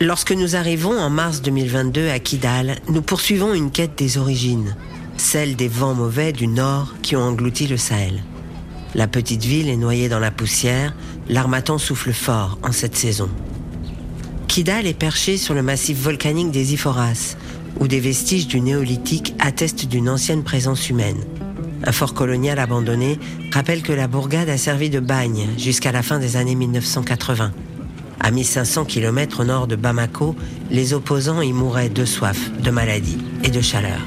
Lorsque nous arrivons en mars 2022 à Kidal, nous poursuivons une quête des origines, celle des vents mauvais du nord qui ont englouti le Sahel. La petite ville est noyée dans la poussière, l'armatan souffle fort en cette saison. Kidal est perché sur le massif volcanique des Iphoras, où des vestiges du néolithique attestent d'une ancienne présence humaine. Un fort colonial abandonné rappelle que la bourgade a servi de bagne jusqu'à la fin des années 1980. À 1500 km au nord de Bamako, les opposants y mouraient de soif, de maladie et de chaleur.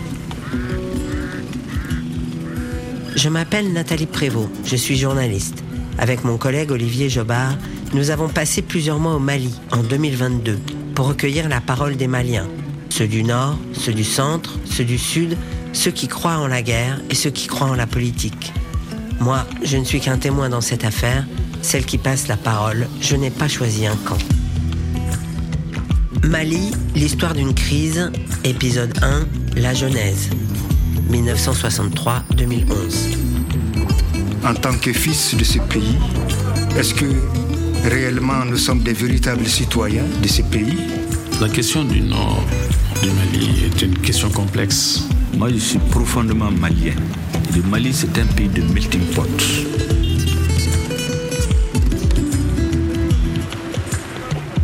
Je m'appelle Nathalie Prévost, je suis journaliste. Avec mon collègue Olivier Jobard, nous avons passé plusieurs mois au Mali en 2022 pour recueillir la parole des Maliens, ceux du Nord, ceux du Centre, ceux du Sud, ceux qui croient en la guerre et ceux qui croient en la politique. Moi, je ne suis qu'un témoin dans cette affaire, celle qui passe la parole, je n'ai pas choisi un camp. Mali, l'histoire d'une crise, épisode 1, la Genèse, 1963-2011. En tant que fils de ce pays, est-ce que réellement nous sommes des véritables citoyens de ce pays? La question du Nord du Mali est une question complexe. Moi, je suis profondément malien. Le Mali, c'est un pays de melting pot.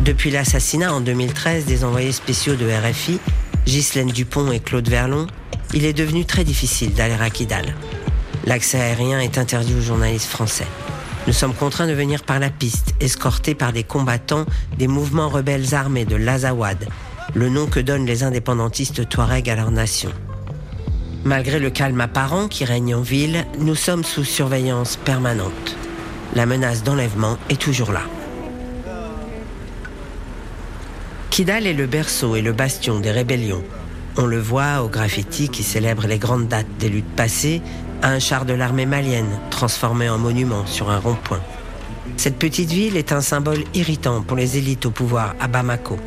Depuis l'assassinat en 2013 des envoyés spéciaux de RFI, Ghislaine Dupont et Claude Verlon, il est devenu très difficile d'aller à Kidal. L'accès aérien est interdit aux journalistes français. Nous sommes contraints de venir par la piste, escortés par des combattants des mouvements rebelles armés de l'Azawad, le nom que donnent les indépendantistes touaregs à leur nation. Malgré le calme apparent qui règne en ville, nous sommes sous surveillance permanente. La menace d'enlèvement est toujours là. Kidal est le berceau et le bastion des rébellions. On le voit au graffiti qui célèbre les grandes dates des luttes passées, à un char de l'armée malienne transformé en monument sur un rond-point. Cette petite ville est un symbole irritant pour les élites au pouvoir à Bamako.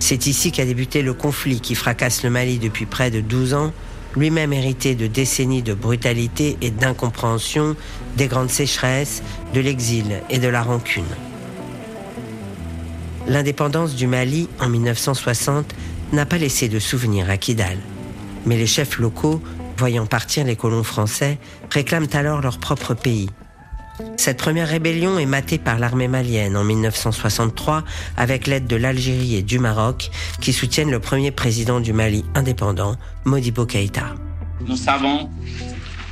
C'est ici qu'a débuté le conflit qui fracasse le Mali depuis près de 12 ans, lui-même hérité de décennies de brutalité et d'incompréhension, des grandes sécheresses, de l'exil et de la rancune. L'indépendance du Mali en 1960 n'a pas laissé de souvenirs à Kidal. Mais les chefs locaux, voyant partir les colons français, réclament alors leur propre pays. Cette première rébellion est matée par l'armée malienne en 1963 avec l'aide de l'Algérie et du Maroc qui soutiennent le premier président du Mali indépendant, Modibo Keïta. Nous savons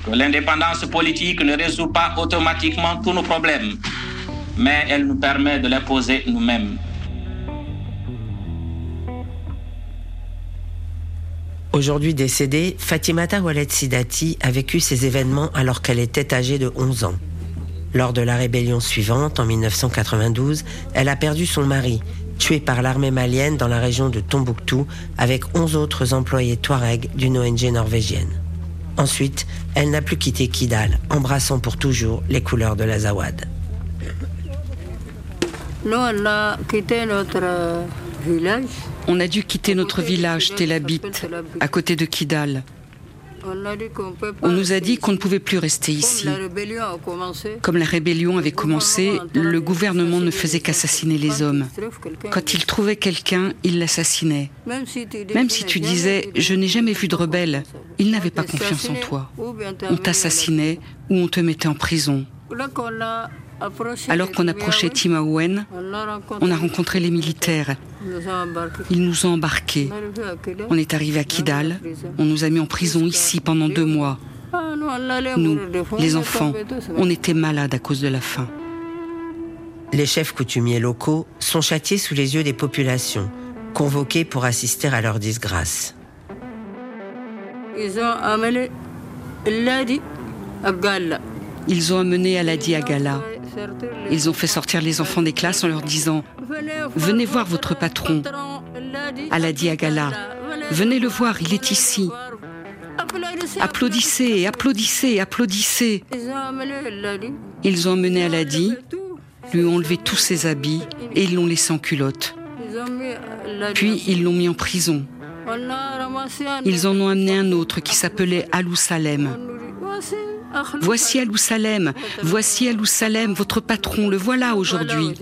que l'indépendance politique ne résout pas automatiquement tous nos problèmes, mais elle nous permet de les poser nous-mêmes. Aujourd'hui décédée, Fatimata Waled Sidati a vécu ces événements alors qu'elle était âgée de 11 ans. Lors de la rébellion suivante, en 1992, elle a perdu son mari, tué par l'armée malienne dans la région de Tombouctou avec 11 autres employés Touareg d'une ONG norvégienne. Ensuite, elle n'a plus quitté Kidal, embrassant pour toujours les couleurs de l'Azawad. Nous, on a quitté notre village. On a dû quitter notre village, Tel Abit, à côté de Kidal. On nous a dit qu'on ne pouvait plus rester ici. Comme la rébellion avait commencé, le gouvernement ne faisait qu'assassiner les hommes. Quand il trouvait quelqu'un, il l'assassinait. Même si tu disais ⁇ Je n'ai jamais vu de rebelle ⁇ il n'avait pas confiance en toi. On t'assassinait ou on te mettait en prison. Alors qu'on approchait Timaouen, on a rencontré les militaires. Ils nous ont embarqués. On est arrivé à Kidal. On nous a mis en prison ici pendant deux mois. Nous, les enfants, on était malades à cause de la faim. Les chefs coutumiers locaux sont châtiés sous les yeux des populations, convoqués pour assister à leur disgrâce. Ils ont amené Ladi. Ils ont amené Aladi à Gala. Ils ont fait sortir les enfants des classes en leur disant Venez voir votre patron, Aladi Agala. Venez le voir, il est ici. Applaudissez, applaudissez, applaudissez. Ils ont emmené Aladi, lui ont enlevé tous ses habits et ils l'ont laissé en culotte. Puis ils l'ont mis en prison. Ils en ont amené un autre qui s'appelait Alou Salem. Voici Alou Salem, voici Alou Salem, votre patron, le voilà aujourd'hui.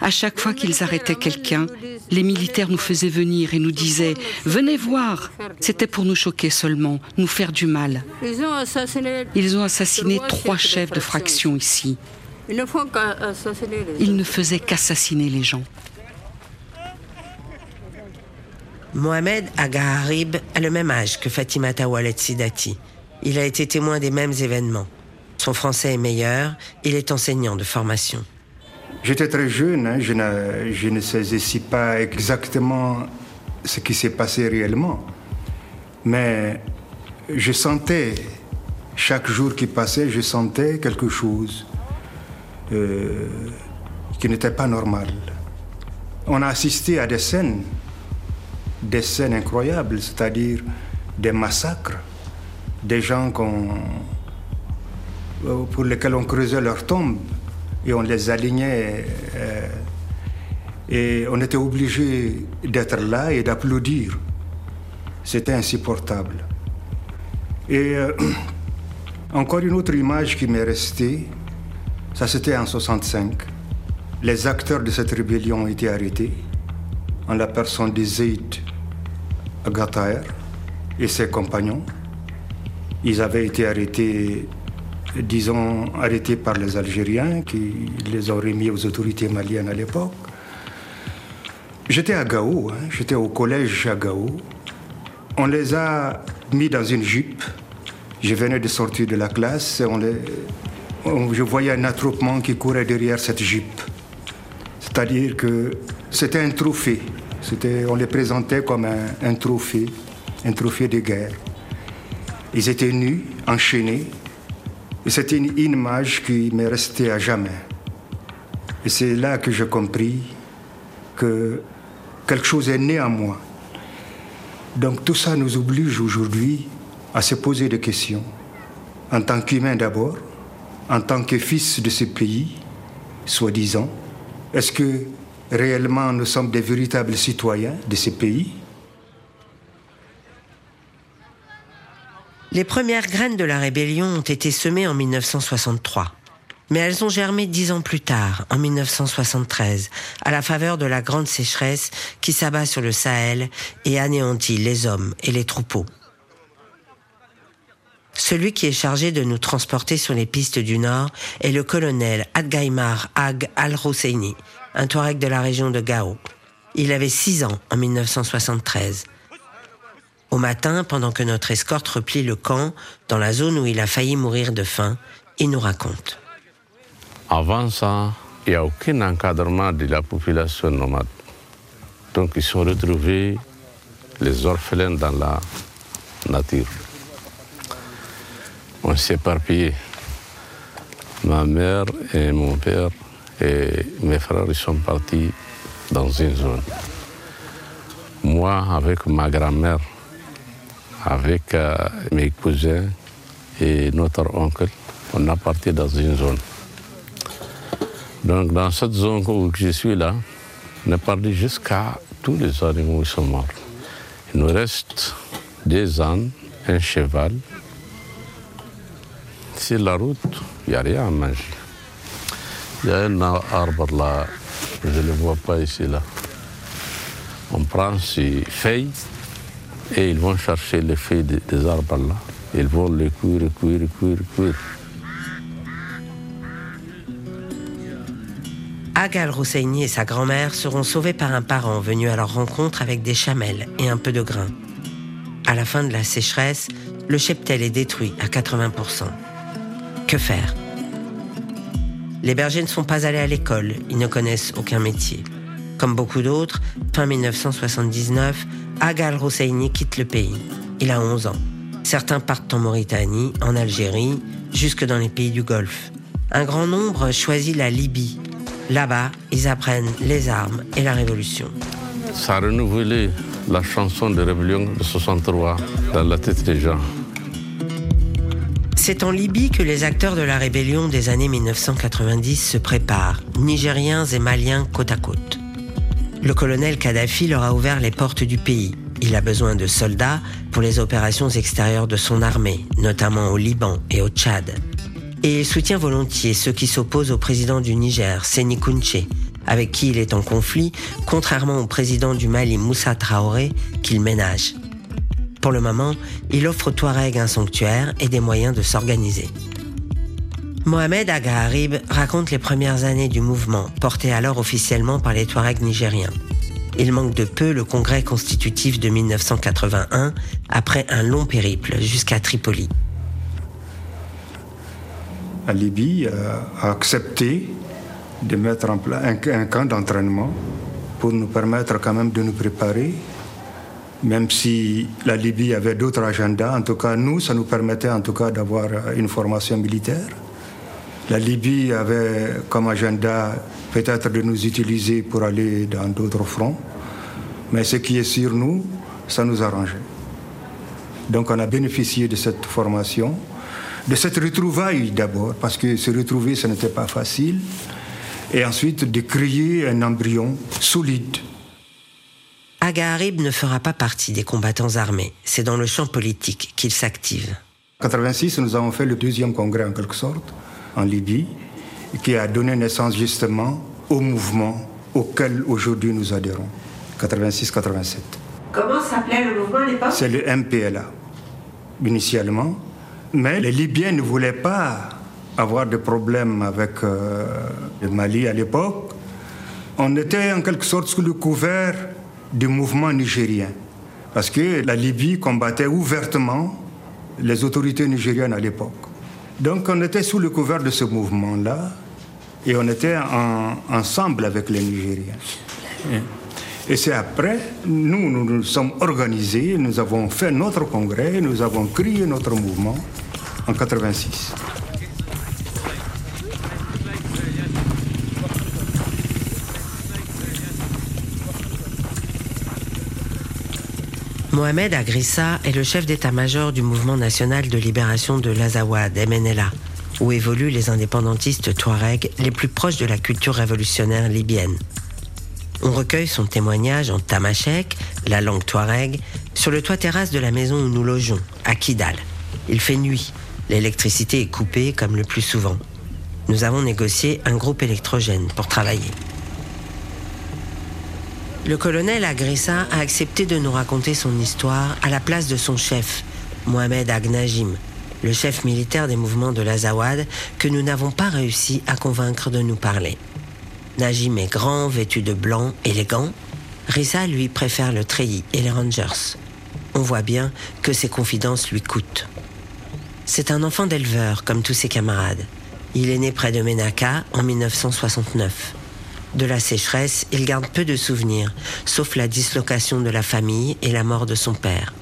À chaque fois qu'ils arrêtaient quelqu'un, les militaires nous faisaient venir et nous disaient ⁇ Venez voir !⁇ C'était pour nous choquer seulement, nous faire du mal. Ils ont assassiné trois chefs de fraction ici. Ils ne faisaient qu'assassiner les gens. Mohamed Agaharib a le même âge que Fatima Tawalet Sidati. Il a été témoin des mêmes événements. Son français est meilleur, il est enseignant de formation. J'étais très jeune, hein, je, ne, je ne saisis pas exactement ce qui s'est passé réellement. Mais je sentais, chaque jour qui passait, je sentais quelque chose euh, qui n'était pas normal. On a assisté à des scènes, des scènes incroyables, c'est-à-dire des massacres, des gens euh, pour lesquels on creusait leurs tombes et on les alignait. Euh, et on était obligé d'être là et d'applaudir. C'était insupportable. Et euh, encore une autre image qui m'est restée, ça c'était en 65. Les acteurs de cette rébellion ont été arrêtés en la personne de Zaid Agataer et ses compagnons. Ils avaient été arrêtés disons, arrêtés par les Algériens qui les ont remis aux autorités maliennes à l'époque. J'étais à Gao, hein, j'étais au collège à Gao. On les a mis dans une jupe. Je venais de sortir de la classe. On les, je voyais un attroupement qui courait derrière cette jupe. C'est-à-dire que c'était un trophée. On les présentait comme un, trophée, un trophée de guerre. Ils étaient nus, enchaînés, et c'est une image qui m'est restée à jamais. Et c'est là que j'ai compris que quelque chose est né en moi. Donc tout ça nous oblige aujourd'hui à se poser des questions, en tant qu'humain d'abord, en tant que fils de ce pays, soi-disant. Est-ce que réellement nous sommes des véritables citoyens de ce pays Les premières graines de la rébellion ont été semées en 1963. Mais elles ont germé dix ans plus tard, en 1973, à la faveur de la grande sécheresse qui s'abat sur le Sahel et anéantit les hommes et les troupeaux. Celui qui est chargé de nous transporter sur les pistes du Nord est le colonel Adgaimar Ag al-Hosseini, un Touareg de la région de Gao. Il avait six ans en 1973. Au matin, pendant que notre escorte replie le camp, dans la zone où il a failli mourir de faim, il nous raconte. Avant ça, il n'y a aucun encadrement de la population nomade. Donc ils sont retrouvés, les orphelins, dans la nature. On s'est éparpillé. Ma mère et mon père et mes frères sont partis dans une zone. Moi, avec ma grand-mère, avec euh, mes cousins et notre oncle, on a parti dans une zone. Donc dans cette zone où je suis là, on est parti jusqu'à tous les animaux qui sont morts. Il nous reste des ânes, un cheval. Sur la route, il n'y a rien à manger. Il y a un arbre là, je ne le vois pas ici là. On prend ces feuilles et ils vont chercher les feuilles des arbres là. Ils vont les cuire, cuire, cuire, cuire. Agal Rousseini et sa grand-mère seront sauvés par un parent venu à leur rencontre avec des chamelles et un peu de grain. À la fin de la sécheresse, le cheptel est détruit à 80%. Que faire? Les bergers ne sont pas allés à l'école, ils ne connaissent aucun métier. Comme beaucoup d'autres, fin 1979, Agal Hosseini quitte le pays. Il a 11 ans. Certains partent en Mauritanie, en Algérie, jusque dans les pays du Golfe. Un grand nombre choisit la Libye. Là-bas, ils apprennent les armes et la révolution. Ça a renouvelé la chanson de rébellion de 63 dans la tête des gens. C'est en Libye que les acteurs de la rébellion des années 1990 se préparent, Nigériens et Maliens côte à côte. Le colonel Kadhafi leur a ouvert les portes du pays. Il a besoin de soldats pour les opérations extérieures de son armée, notamment au Liban et au Tchad. Et il soutient volontiers ceux qui s'opposent au président du Niger, Séni Kounché, avec qui il est en conflit, contrairement au président du Mali, Moussa Traoré, qu'il ménage. Pour le moment, il offre aux Touaregs un sanctuaire et des moyens de s'organiser. Mohamed Agha raconte les premières années du mouvement, porté alors officiellement par les Touaregs nigériens. Il manque de peu le congrès constitutif de 1981 après un long périple jusqu'à Tripoli. La Libye a accepté de mettre en place un, camp d'entraînement pour nous permettre quand même de nous préparer, même si la Libye avait d'autres agendas. En tout cas, nous, ça nous permettait en tout cas d'avoir une formation militaire. La Libye avait comme agenda peut-être de nous utiliser pour aller dans d'autres fronts. Mais ce qui est sur nous, ça nous arrangeait. Donc on a bénéficié de cette formation, de cette retrouvaille d'abord, parce que se retrouver, ce n'était pas facile, et ensuite de créer un embryon solide. Aga ne fera pas partie des combattants armés. C'est dans le champ politique qu'il s'active. En 86, nous avons fait le deuxième congrès en quelque sorte, en Libye, qui a donné naissance justement au mouvement auquel aujourd'hui nous adhérons, 86-87. Comment s'appelait le mouvement à l'époque? C'est le MPLA, initialement. Mais les Libyens ne voulaient pas avoir de problèmes avec euh, le Mali à l'époque. On était en quelque sorte sous le couvert du mouvement nigérien. Parce que la Libye combattait ouvertement les autorités nigériennes à l'époque. Donc on était sous le couvert de ce mouvement-là et on était ensemble avec les Nigériens. Et c'est après, nous, nous nous sommes organisés, nous avons fait notre congrès, nous avons créé notre mouvement en 86. Mohamed Agrissa est le chef d'état-major du mouvement national de libération de l'Azawad, MNLA, où évoluent les indépendantistes touaregs les plus proches de la culture révolutionnaire libyenne. On recueille son témoignage en tamashek, la langue touareg, sur le toit terrasse de la maison où nous logeons, à Kidal. Il fait nuit. L'électricité est coupée comme le plus souvent. Nous avons négocié un groupe électrogène pour travailler. Le colonel Agrissa a accepté de nous raconter son histoire à la place de son chef, Mohamed Agnajim, le chef militaire des mouvements de l'Azawad, que nous n'avons pas réussi à convaincre de nous parler. Najim est grand, vêtu de blanc, élégant. Rissa, lui, préfère le treillis et les Rangers. On voit bien que ses confidences lui coûtent. C'est un enfant d'éleveur, comme tous ses camarades. Il est né près de Menaka en 1969. De la sécheresse, il garde peu de souvenirs, sauf la dislocation de la famille et la mort de son père.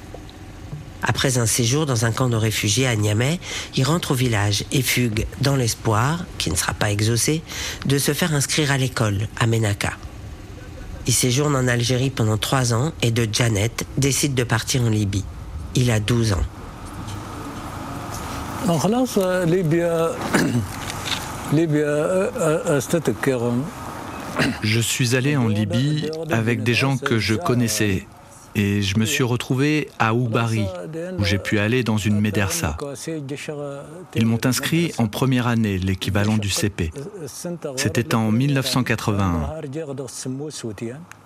Après un séjour dans un camp de réfugiés à Niamey, il rentre au village et fugue dans l'espoir, qui ne sera pas exaucé, de se faire inscrire à l'école à Menaka. Il séjourne en Algérie pendant trois ans et de Janet décide de partir en Libye. Il a 12 ans. Je suis allé en Libye avec des gens que je connaissais et je me suis retrouvé à Oubari, où j'ai pu aller dans une médersa. Ils m'ont inscrit en première année, l'équivalent du CP. C'était en 1981.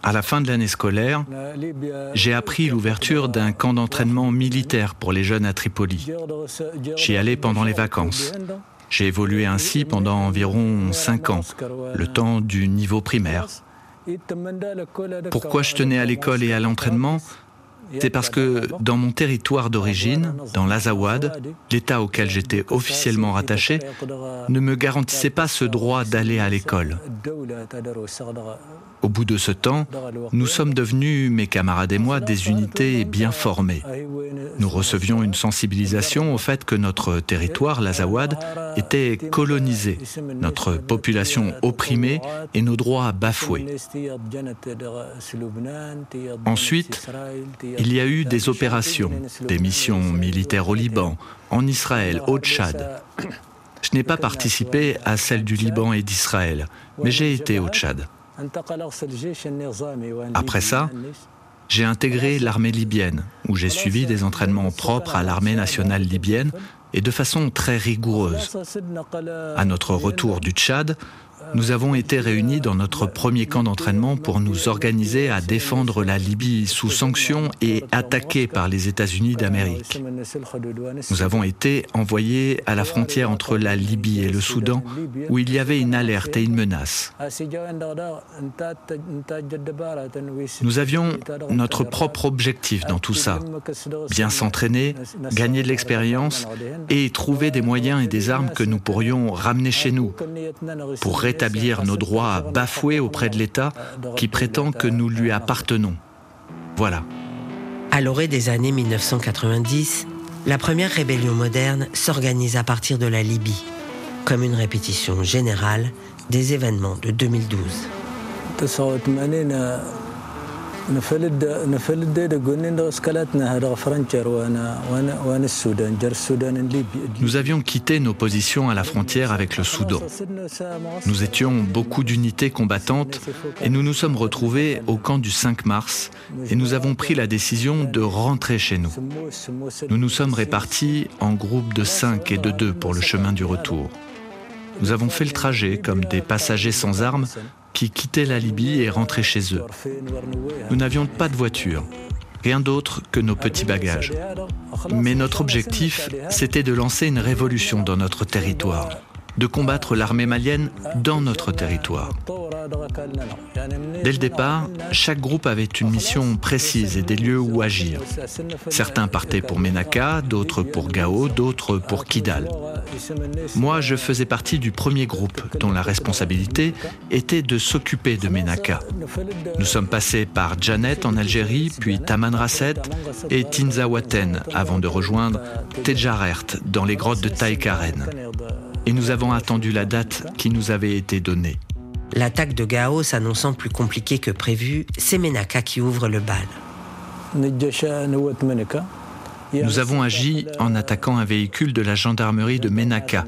À la fin de l'année scolaire, j'ai appris l'ouverture d'un camp d'entraînement militaire pour les jeunes à Tripoli. J'y allais pendant les vacances. J'ai évolué ainsi pendant environ cinq ans, le temps du niveau primaire. Pourquoi je tenais à l'école et à l'entraînement? C'est parce que dans mon territoire d'origine, dans l'Azawad, l'État auquel j'étais officiellement rattaché ne me garantissait pas ce droit d'aller à l'école. Au bout de ce temps, nous sommes devenus, mes camarades et moi, des unités bien formées. Nous recevions une sensibilisation au fait que notre territoire, l'Azawad, était colonisé, notre population opprimée et nos droits bafoués. Ensuite, il y a eu des opérations, des missions militaires au Liban, en Israël, au Tchad. Je n'ai pas participé à celle du Liban et d'Israël, mais j'ai été au Tchad. Après ça, j'ai intégré l'armée libyenne, où j'ai suivi des entraînements propres à l'armée nationale libyenne et de façon très rigoureuse. À notre retour du Tchad, nous avons été réunis dans notre premier camp d'entraînement pour nous organiser à défendre la Libye sous sanctions et attaquée par les États-Unis d'Amérique. Nous avons été envoyés à la frontière entre la Libye et le Soudan où il y avait une alerte et une menace. Nous avions notre propre objectif dans tout ça. Bien s'entraîner, gagner de l'expérience et trouver des moyens et des armes que nous pourrions ramener chez nous pour nos droits bafoués auprès de l'État qui prétend que nous lui appartenons. Voilà. À l'orée des années 1990, la première rébellion moderne s'organise à partir de la Libye, comme une répétition générale des événements de 2012. Nous avions quitté nos positions à la frontière avec le Soudan. Nous étions beaucoup d'unités combattantes et nous nous sommes retrouvés au camp du 5 mars et nous avons pris la décision de rentrer chez nous. Nous nous sommes répartis en groupes de 5 et de 2 pour le chemin du retour. Nous avons fait le trajet comme des passagers sans armes qui quittaient la Libye et rentraient chez eux. Nous n'avions pas de voiture, rien d'autre que nos petits bagages. Mais notre objectif, c'était de lancer une révolution dans notre territoire de combattre l'armée malienne dans notre territoire. Dès le départ, chaque groupe avait une mission précise et des lieux où agir. Certains partaient pour Menaka, d'autres pour Gao, d'autres pour Kidal. Moi, je faisais partie du premier groupe dont la responsabilité était de s'occuper de Menaka. Nous sommes passés par Janet en Algérie, puis Tamanrasset et Tinzawaten avant de rejoindre Tejarert dans les grottes de Taïkaren et nous avons attendu la date qui nous avait été donnée. L'attaque de Gao s'annonçant plus compliquée que prévu, c'est Menaka qui ouvre le bal. Nous avons agi en attaquant un véhicule de la gendarmerie de Menaka,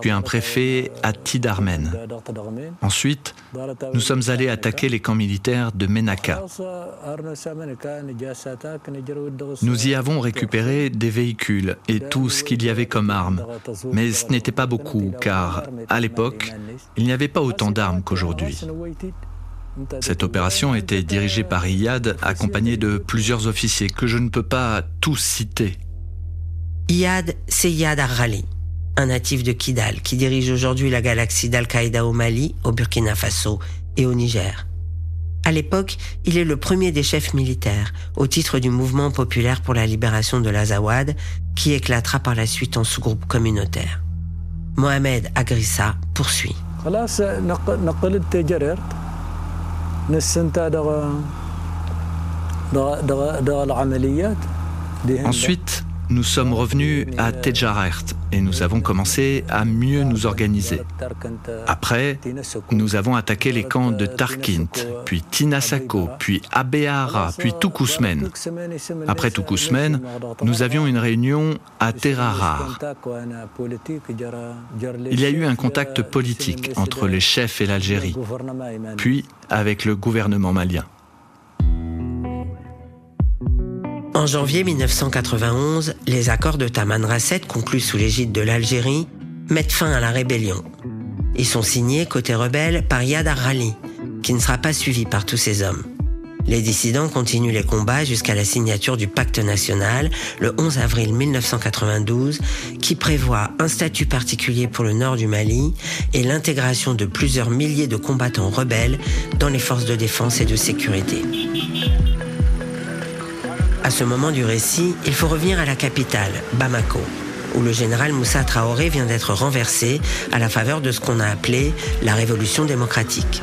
puis un préfet à Tidarmen. Ensuite, nous sommes allés attaquer les camps militaires de Menaka. Nous y avons récupéré des véhicules et tout ce qu'il y avait comme armes, mais ce n'était pas beaucoup, car à l'époque, il n'y avait pas autant d'armes qu'aujourd'hui. Cette opération était dirigée par Iyad, accompagné de plusieurs officiers que je ne peux pas tous citer. Iyad, c'est Iyad Arrali, un natif de Kidal qui dirige aujourd'hui la galaxie d'Al-Qaïda au Mali, au Burkina Faso et au Niger. À l'époque, il est le premier des chefs militaires, au titre du mouvement populaire pour la libération de l'Azawad, qui éclatera par la suite en sous-groupe communautaire. Mohamed Agrissa poursuit. Ensuite, nous sommes revenus à Tejarert et nous avons commencé à mieux nous organiser. Après, nous avons attaqué les camps de Tarkint, puis Tinasako, puis Abeara, puis Tukusmen. Après Tukusmen, nous avions une réunion à Terarar. Il y a eu un contact politique entre les chefs et l'Algérie, puis avec le gouvernement malien. En janvier 1991, les accords de Tamanrasset conclus sous l'égide de l'Algérie mettent fin à la rébellion. Ils sont signés côté rebelle par Yad Arrali, qui ne sera pas suivi par tous ces hommes. Les dissidents continuent les combats jusqu'à la signature du pacte national le 11 avril 1992 qui prévoit un statut particulier pour le nord du Mali et l'intégration de plusieurs milliers de combattants rebelles dans les forces de défense et de sécurité. À ce moment du récit, il faut revenir à la capitale, Bamako, où le général Moussa Traoré vient d'être renversé à la faveur de ce qu'on a appelé la révolution démocratique.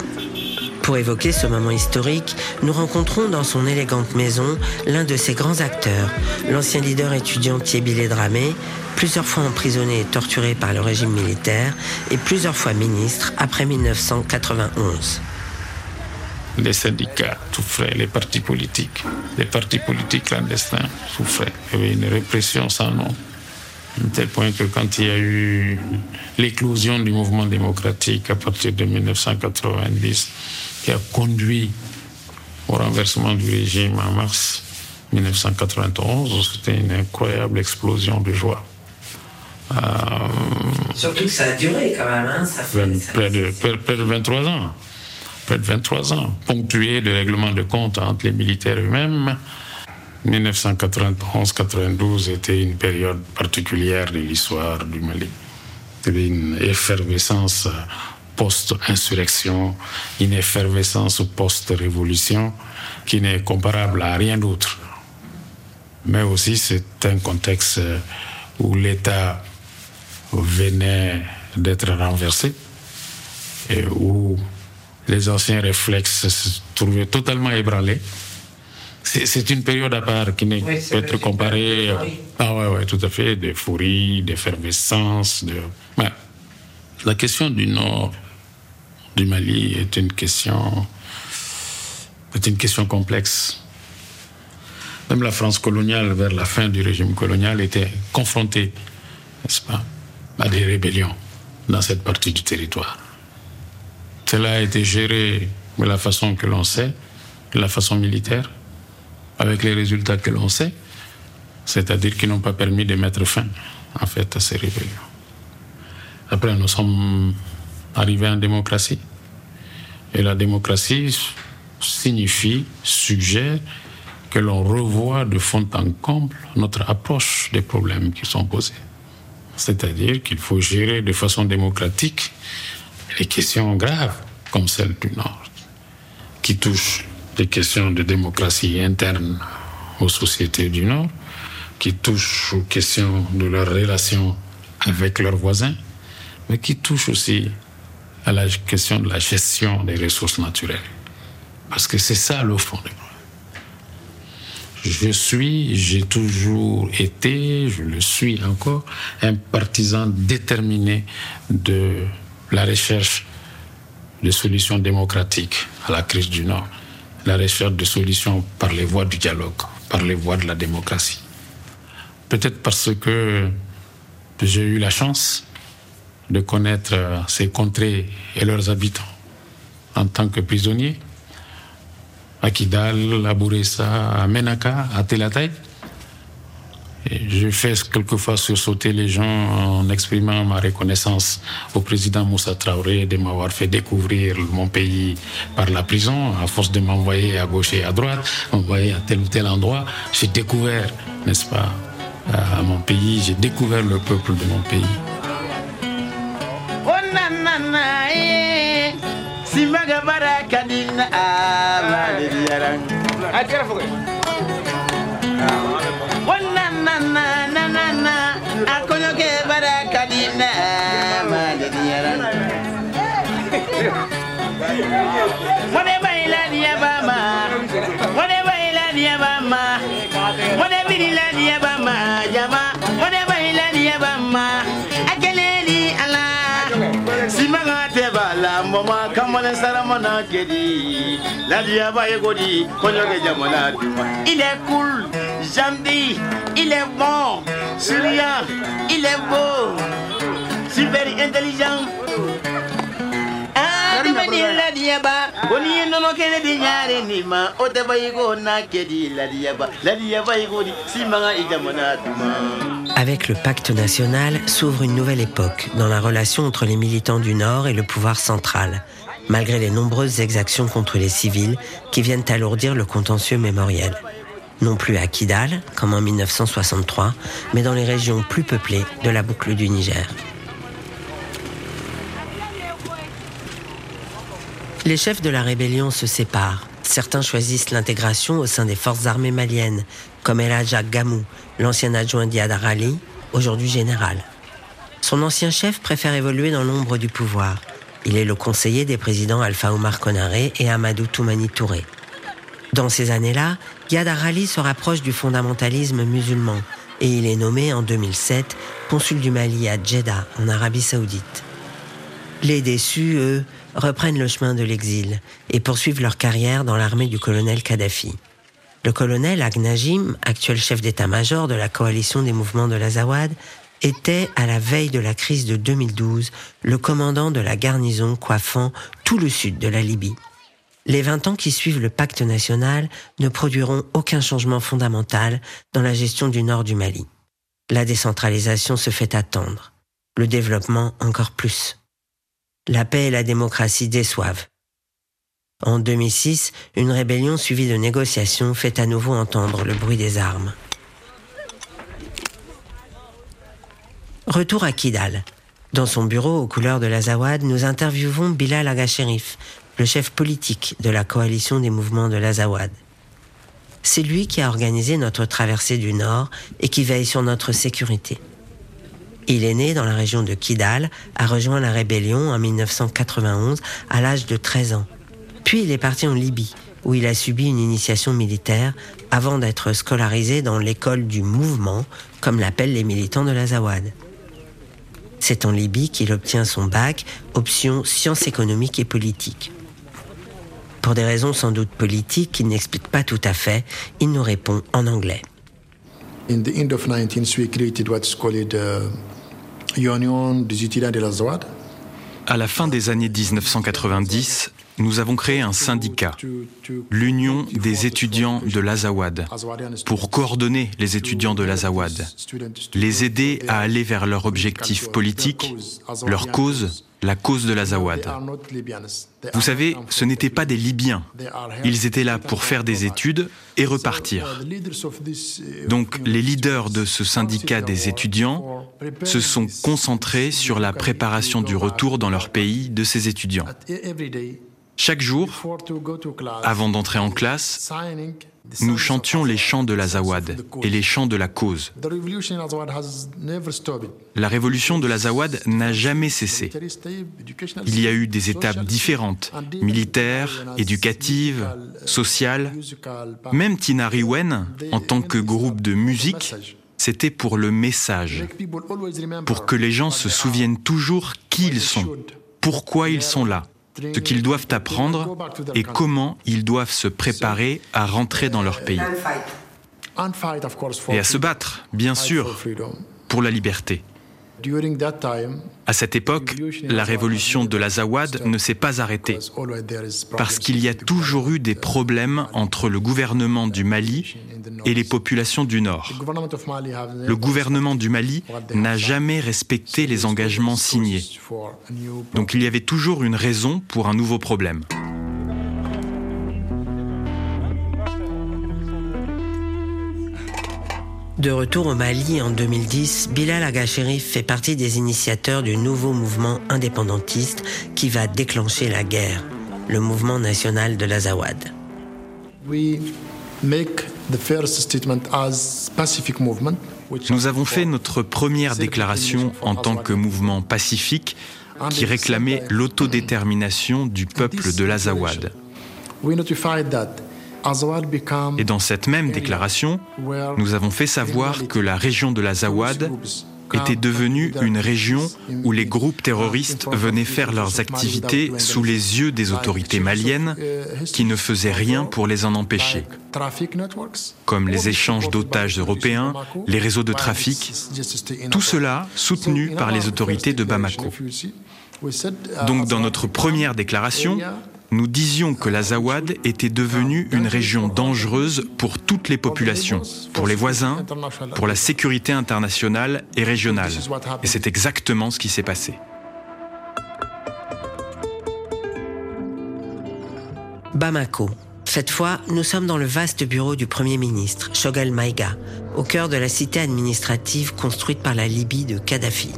Pour évoquer ce moment historique, nous rencontrons dans son élégante maison l'un de ses grands acteurs, l'ancien leader étudiant Thierry Dramé, plusieurs fois emprisonné et torturé par le régime militaire et plusieurs fois ministre après 1991 les syndicats souffraient, les partis politiques, les partis politiques clandestins souffraient. Il y avait une répression sans nom. À tel point que quand il y a eu l'éclosion du mouvement démocratique à partir de 1990, qui a conduit au renversement du régime en mars 1991, c'était une incroyable explosion de joie. Euh, Surtout que ça a duré quand même, hein, ça fait, près, de, près, de 23 ans. Près de 23 ans, ponctué de règlements de compte entre les militaires eux-mêmes. 1991-92 était une période particulière de l'histoire du Mali. C'était une effervescence post-insurrection, une effervescence post-révolution qui n'est comparable à rien d'autre. Mais aussi, c'est un contexte où l'État venait d'être renversé et où les anciens réflexes se trouvaient totalement ébranlés. C'est une période à part qui ne peut être comparée. Ah ouais, ouais, tout à fait, d'euphorie, d'effervescence. De... La question du Nord du Mali est une question, est une question complexe. Même la France coloniale, vers la fin du régime colonial, était confrontée, n'est-ce pas, à des rébellions dans cette partie du territoire. Cela a été géré de la façon que l'on sait, de la façon militaire, avec les résultats que l'on sait, c'est-à-dire qu'ils n'ont pas permis de mettre fin, à ces rébellions. Après, nous sommes arrivés en démocratie. Et la démocratie signifie, suggère que l'on revoit de fond en comble notre approche des problèmes qui sont posés. C'est-à-dire qu'il faut gérer de façon démocratique les questions graves comme celle du Nord, qui touchent les questions de démocratie interne aux sociétés du Nord, qui touchent aux questions de leurs relations avec leurs voisins, mais qui touchent aussi à la question de la gestion des ressources naturelles. Parce que c'est ça le fond des problèmes. Je suis, j'ai toujours été, je le suis encore, un partisan déterminé de la recherche de solutions démocratiques à la crise du Nord, la recherche de solutions par les voies du dialogue, par les voies de la démocratie. Peut-être parce que j'ai eu la chance de connaître euh, ces contrées et leurs habitants en tant que prisonnier à Kidal, à Bouressa, à Menaka, à Telatay. Je fais quelquefois sursauter les gens en exprimant ma reconnaissance au président Moussa Traoré de m'avoir fait découvrir mon pays par la prison, à force de m'envoyer à gauche et à droite, m'envoyer à tel ou tel endroit. J'ai découvert, n'est-ce pas, à mon pays, j'ai découvert le peuple de mon pays. nama nama nama akono ke bara kalina ma diyara mone baila diya bama. Mone baila diya bama. Mone bidila diya bama jama. Mone baila diya bama. Mama kamalen saramana kedi. Ladia ba yegodi konyoge jamana duma. Il est cool, gentil, il est bon, souriant, il est beau, super intelligent. Avec le pacte national s'ouvre une nouvelle époque dans la relation entre les militants du Nord et le pouvoir central, malgré les nombreuses exactions contre les civils qui viennent alourdir le contentieux mémoriel. Non plus à Kidal, comme en 1963, mais dans les régions plus peuplées de la boucle du Niger. Les chefs de la rébellion se séparent. Certains choisissent l'intégration au sein des forces armées maliennes, comme El Jacques Gamou, l'ancien adjoint d'Iyad Ali, aujourd'hui général. Son ancien chef préfère évoluer dans l'ombre du pouvoir. Il est le conseiller des présidents Alpha Omar Konaré et Amadou Toumani Touré. Dans ces années-là, Iyad Ali se rapproche du fondamentalisme musulman et il est nommé en 2007 consul du Mali à Jeddah, en Arabie saoudite. Les déçus, eux, reprennent le chemin de l'exil et poursuivent leur carrière dans l'armée du colonel Kadhafi. Le colonel Agnajim, actuel chef d'état-major de la coalition des mouvements de l'Azawad, était, à la veille de la crise de 2012, le commandant de la garnison coiffant tout le sud de la Libye. Les 20 ans qui suivent le pacte national ne produiront aucun changement fondamental dans la gestion du nord du Mali. La décentralisation se fait attendre, le développement encore plus. La paix et la démocratie déçoivent. En 2006, une rébellion suivie de négociations fait à nouveau entendre le bruit des armes. Retour à Kidal. Dans son bureau aux couleurs de l'Azawad, nous interviewons Bilal Aga le chef politique de la coalition des mouvements de l'Azawad. C'est lui qui a organisé notre traversée du Nord et qui veille sur notre sécurité. Il est né dans la région de Kidal, a rejoint la rébellion en 1991 à l'âge de 13 ans. Puis il est parti en Libye, où il a subi une initiation militaire avant d'être scolarisé dans l'école du mouvement, comme l'appellent les militants de l'Azawad. C'est en Libye qu'il obtient son bac, option sciences économiques et politiques. Pour des raisons sans doute politiques qu'il n'explique pas tout à fait, il nous répond en anglais. In the end of 19th, we created what's called uh, À la fin des années 1990, nous avons créé un syndicat, l'Union des étudiants de l'Azawad, pour coordonner les étudiants de l'Azawad, les aider à aller vers leur objectif politique, leur cause, la cause de l'Azawad. Vous savez, ce n'étaient pas des Libyens. Ils étaient là pour faire des études et repartir. Donc les leaders de ce syndicat des étudiants se sont concentrés sur la préparation du retour dans leur pays de ces étudiants. Chaque jour, avant d'entrer en classe, nous chantions les chants de l'Azawad et les chants de la cause. La révolution de l'Azawad n'a jamais cessé. Il y a eu des étapes différentes, militaires, éducatives, sociales. Même Tinariwen, en tant que groupe de musique, c'était pour le message, pour que les gens se souviennent toujours qui ils sont, pourquoi ils sont là ce qu'ils doivent apprendre et comment ils doivent se préparer à rentrer dans leur pays. Et à se battre, bien sûr, pour la liberté. À cette époque, la révolution de l'Azawad ne s'est pas arrêtée parce qu'il y a toujours eu des problèmes entre le gouvernement du Mali et les populations du Nord. Le gouvernement du Mali n'a jamais respecté les engagements signés. Donc il y avait toujours une raison pour un nouveau problème. De retour au Mali en 2010, Bilal Agachérif fait partie des initiateurs du nouveau mouvement indépendantiste qui va déclencher la guerre, le mouvement national de l'Azawad. Nous avons fait notre première déclaration en tant que mouvement pacifique qui réclamait l'autodétermination du peuple de l'Azawad. Et dans cette même déclaration, nous avons fait savoir que la région de l'Azawad était devenue une région où les groupes terroristes venaient faire leurs activités sous les yeux des autorités maliennes qui ne faisaient rien pour les en empêcher, comme les échanges d'otages européens, les réseaux de trafic, tout cela soutenu par les autorités de Bamako. Donc dans notre première déclaration, nous disions que l'Azawad était devenue une région dangereuse pour toutes les populations, pour les voisins, pour la sécurité internationale et régionale. Et c'est exactement ce qui s'est passé. Bamako. Cette fois, nous sommes dans le vaste bureau du Premier ministre, Shogel Maïga, au cœur de la cité administrative construite par la Libye de Kadhafi.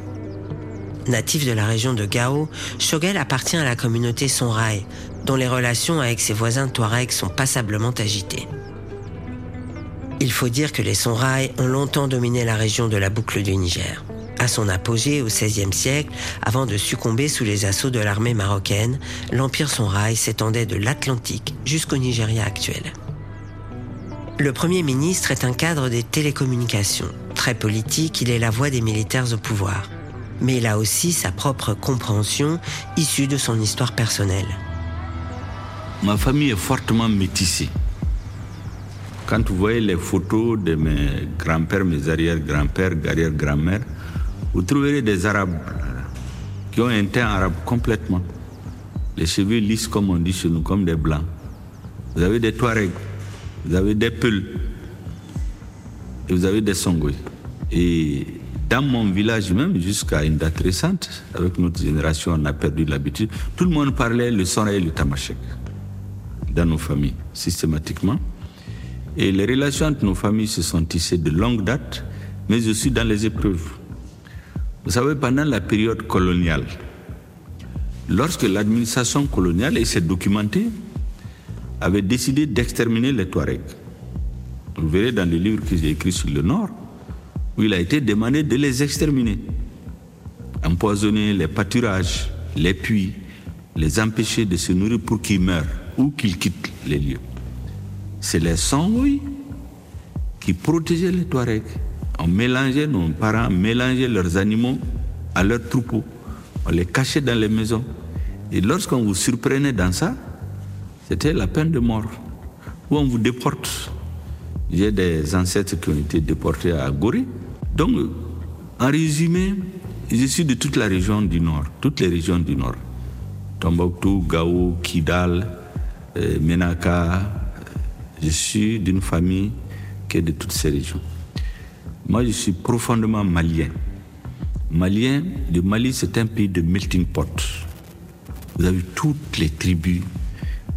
Natif de la région de Gao, Shogel appartient à la communauté Sonrai, dont les relations avec ses voisins Touaregs sont passablement agitées. Il faut dire que les Sonrai ont longtemps dominé la région de la boucle du Niger. À son apogée au XVIe siècle, avant de succomber sous les assauts de l'armée marocaine, l'empire Sonrai s'étendait de l'Atlantique jusqu'au Nigeria actuel. Le Premier ministre est un cadre des télécommunications. Très politique, il est la voix des militaires au pouvoir mais il a aussi sa propre compréhension issue de son histoire personnelle. Ma famille est fortement métissée. Quand vous voyez les photos de mes grands-pères, mes arrière-grands-pères, arrière-grand-mères, vous trouverez des Arabes qui ont un teint arabe complètement. Les cheveux lisses, comme on dit chez nous, comme des blancs. vous avez des Touaregs, vous avez des Peuls, et vous avez des Songoïs. Et dans mon village même, jusqu'à une date récente, avec notre génération, on a perdu l'habitude, tout le monde parlait le Sonray et le Tamashek dans nos familles, systématiquement. Et les relations entre nos familles se sont tissées de longue date, mais aussi dans les épreuves. Vous savez, pendant la période coloniale, lorsque l'administration coloniale, et c'est documenté, avait décidé d'exterminer les Touaregs, vous verrez dans les livres que j'ai écrits sur le Nord, où il a été demandé de les exterminer, empoisonner les pâturages, les puits, les empêcher de se nourrir pour qu'ils meurent ou qu'ils quittent les lieux. C'est les oui, qui protégeaient les Touaregs. On mélangeait, nos parents mélangeaient leurs animaux à leurs troupeaux. On les cachait dans les maisons. Et lorsqu'on vous surprenait dans ça, c'était la peine de mort. Ou on vous déporte. J'ai des ancêtres qui ont été déportés à Gorée. Donc, en résumé, je suis de toute la région du Nord, toutes les régions du Nord. Tombouctou, Gao, Kidal, euh, Menaka. Je suis d'une famille qui est de toutes ces régions. Moi, je suis profondément malien. Malien, le Mali, c'est un pays de melting pot. Vous avez toutes les tribus,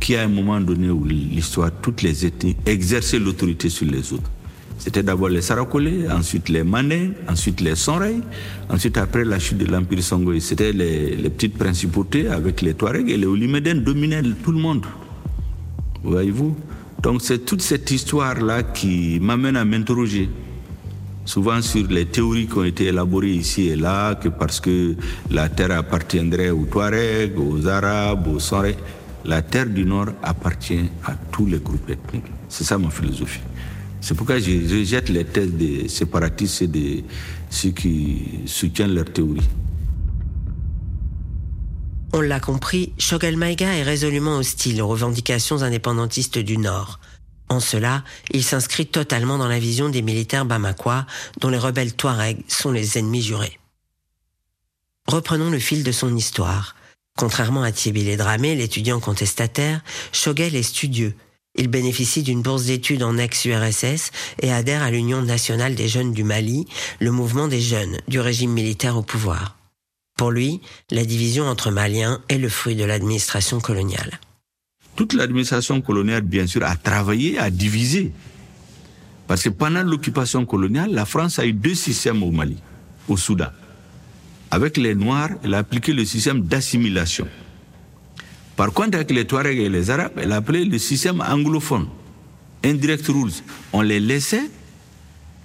qui, à un moment donné où l'histoire, toutes les ethnies exerçaient l'autorité sur les autres. C'était d'abord les Sarakolés, ensuite les Mané, ensuite les Sonrei, ensuite après la chute de l'Empire Songoï, c'était les, petites principautés avec les Touaregs et les Olimeden dominaient tout le monde. Voyez-vous Donc c'est toute cette histoire-là qui m'amène à m'interroger souvent sur les théories qui ont été élaborées ici et là, que parce que la terre appartiendrait aux Touaregs, aux Arabes, aux Sonrei la terre du Nord appartient à tous les groupes ethniques. C'est ça ma philosophie. C'est pourquoi je rejette les thèses des séparatistes et de ceux qui soutiennent leur théorie. On l'a compris, Shogel Maïga est résolument hostile aux revendications indépendantistes du Nord. En cela, il s'inscrit totalement dans la vision des militaires bamakois, dont les rebelles Touaregs sont les ennemis jurés. Reprenons le fil de son histoire. Contrairement à Thierry Dramé, l'étudiant contestataire, Shogel est studieux. Il bénéficie d'une bourse d'études en ex-URSS et adhère à l'Union nationale des jeunes du Mali, le mouvement des jeunes du régime militaire au pouvoir. Pour lui, la division entre Maliens est le fruit de l'administration coloniale. Toute l'administration coloniale, bien sûr, a travaillé à diviser. Parce que pendant l'occupation coloniale, la France a eu deux systèmes au Mali, au Soudan. Avec les Noirs, elle a appliqué le système d'assimilation. Par contre, avec les Touaregs et les Arabes, elle a appelé le système anglophone, indirect rules. On les laissait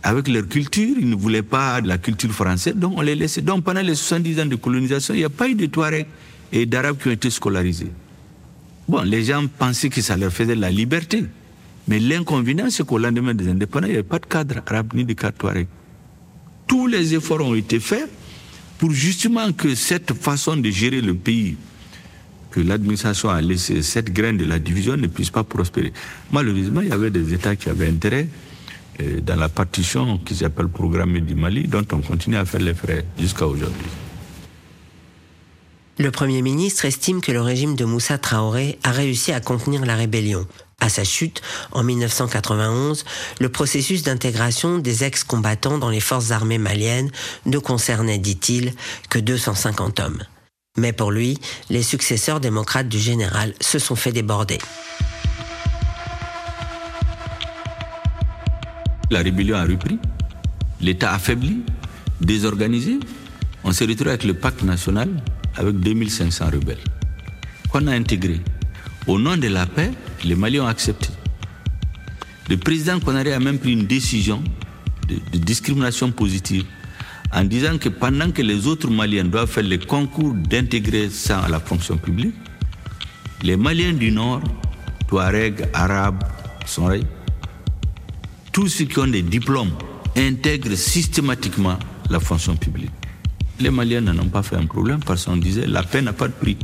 avec leur culture, ils ne voulaient pas de la culture française, donc on les laissait. Donc pendant les 70 ans de colonisation, il n'y a pas eu de Touaregs et d'Arabes qui ont été scolarisés. Bon, les gens pensaient que ça leur faisait la liberté. Mais l'inconvénient, c'est qu'au lendemain des indépendants, il n'y avait pas de cadre arabe ni de cadre Touareg. Tous les efforts ont été faits pour justement que cette façon de gérer le pays, que l'administration a laissé cette graine de la division ne puisse pas prospérer. Malheureusement, il y avait des États qui avaient intérêt dans la partition qui s'appelle Programme du Mali, dont on continue à faire les frais jusqu'à aujourd'hui. Le Premier ministre estime que le régime de Moussa Traoré a réussi à contenir la rébellion, à sa chute, en 1991, le processus d'intégration des ex-combattants dans les forces armées maliennes ne concernait, dit-il, que 250 hommes. Mais pour lui, les successeurs démocrates du général se sont fait déborder. La rébellion a repris, l'État affaibli, désorganisé. On s'est retrouvé avec le pacte national avec 2500 rebelles qu'on a intégrés. Au nom de la paix, les Maliens ont accepté. Le président Konaré a même pris une décision de, discrimination positive en disant que pendant que les autres Maliens doivent faire les concours d'intégrer ça à la fonction publique, les Maliens du Nord, Touareg, Arabes, Sonrei, tous ceux qui ont des diplômes intègrent systématiquement la fonction publique. Les Maliens n'en ont pas fait un problème parce qu'on disait la paix n'a pas de prix.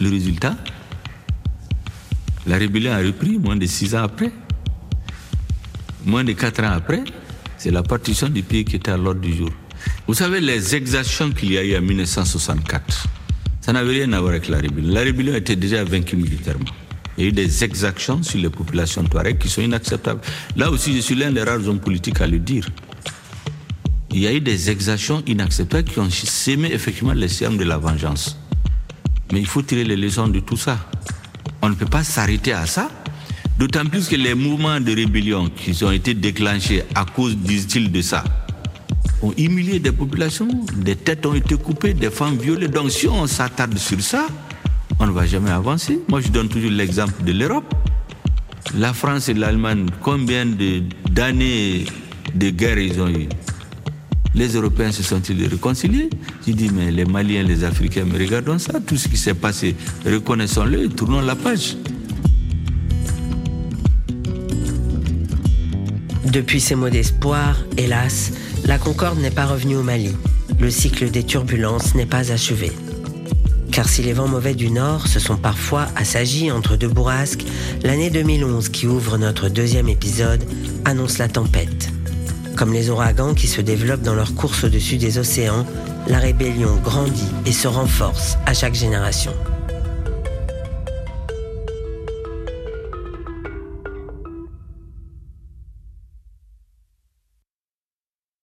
Le résultat, la rébellion a repris moins de six ans après. Moins de quatre ans après, c'est la partition du pays qui était à l'ordre du jour. Vous savez, les exactions qu'il y a eu en 1964, ça n'avait rien à voir avec la rébellion. La rébellion était déjà vaincue militairement. Il y a eu des exactions sur les populations touareg qui sont inacceptables. Là aussi, je suis l'un des rares hommes politiques à le dire. Il y a eu des exactions inacceptables qui ont sémé effectivement les germes de la vengeance. Mais il faut tirer les leçons de tout ça. On ne peut pas s'arrêter à ça. D'autant plus que les mouvements de rébellion qui ont été déclenchés à cause, disent-ils, de ça, ont humilié des populations, des têtes ont été coupées, des femmes violées. Donc si on s'attarde sur ça, on ne va jamais avancer. Moi, je donne toujours l'exemple de l'Europe. La France et l'Allemagne, combien d'années de, guerre ils ont eu? Les Européens se sont-ils réconciliés? Je dis, mais les Maliens, les Africains, mais regardons ça, tout ce qui s'est passé, reconnaissons-le, tournons la page. Depuis ces mots d'espoir, hélas, la Concorde n'est pas revenue au Mali. Le cycle des turbulences n'est pas achevé. Car si les vents mauvais du Nord se sont parfois assagis entre deux bourrasques, l'année 2011 qui ouvre notre deuxième épisode annonce la tempête. Comme les ouragans qui se développent dans leur course au-dessus des océans, la rébellion grandit et se renforce à chaque génération.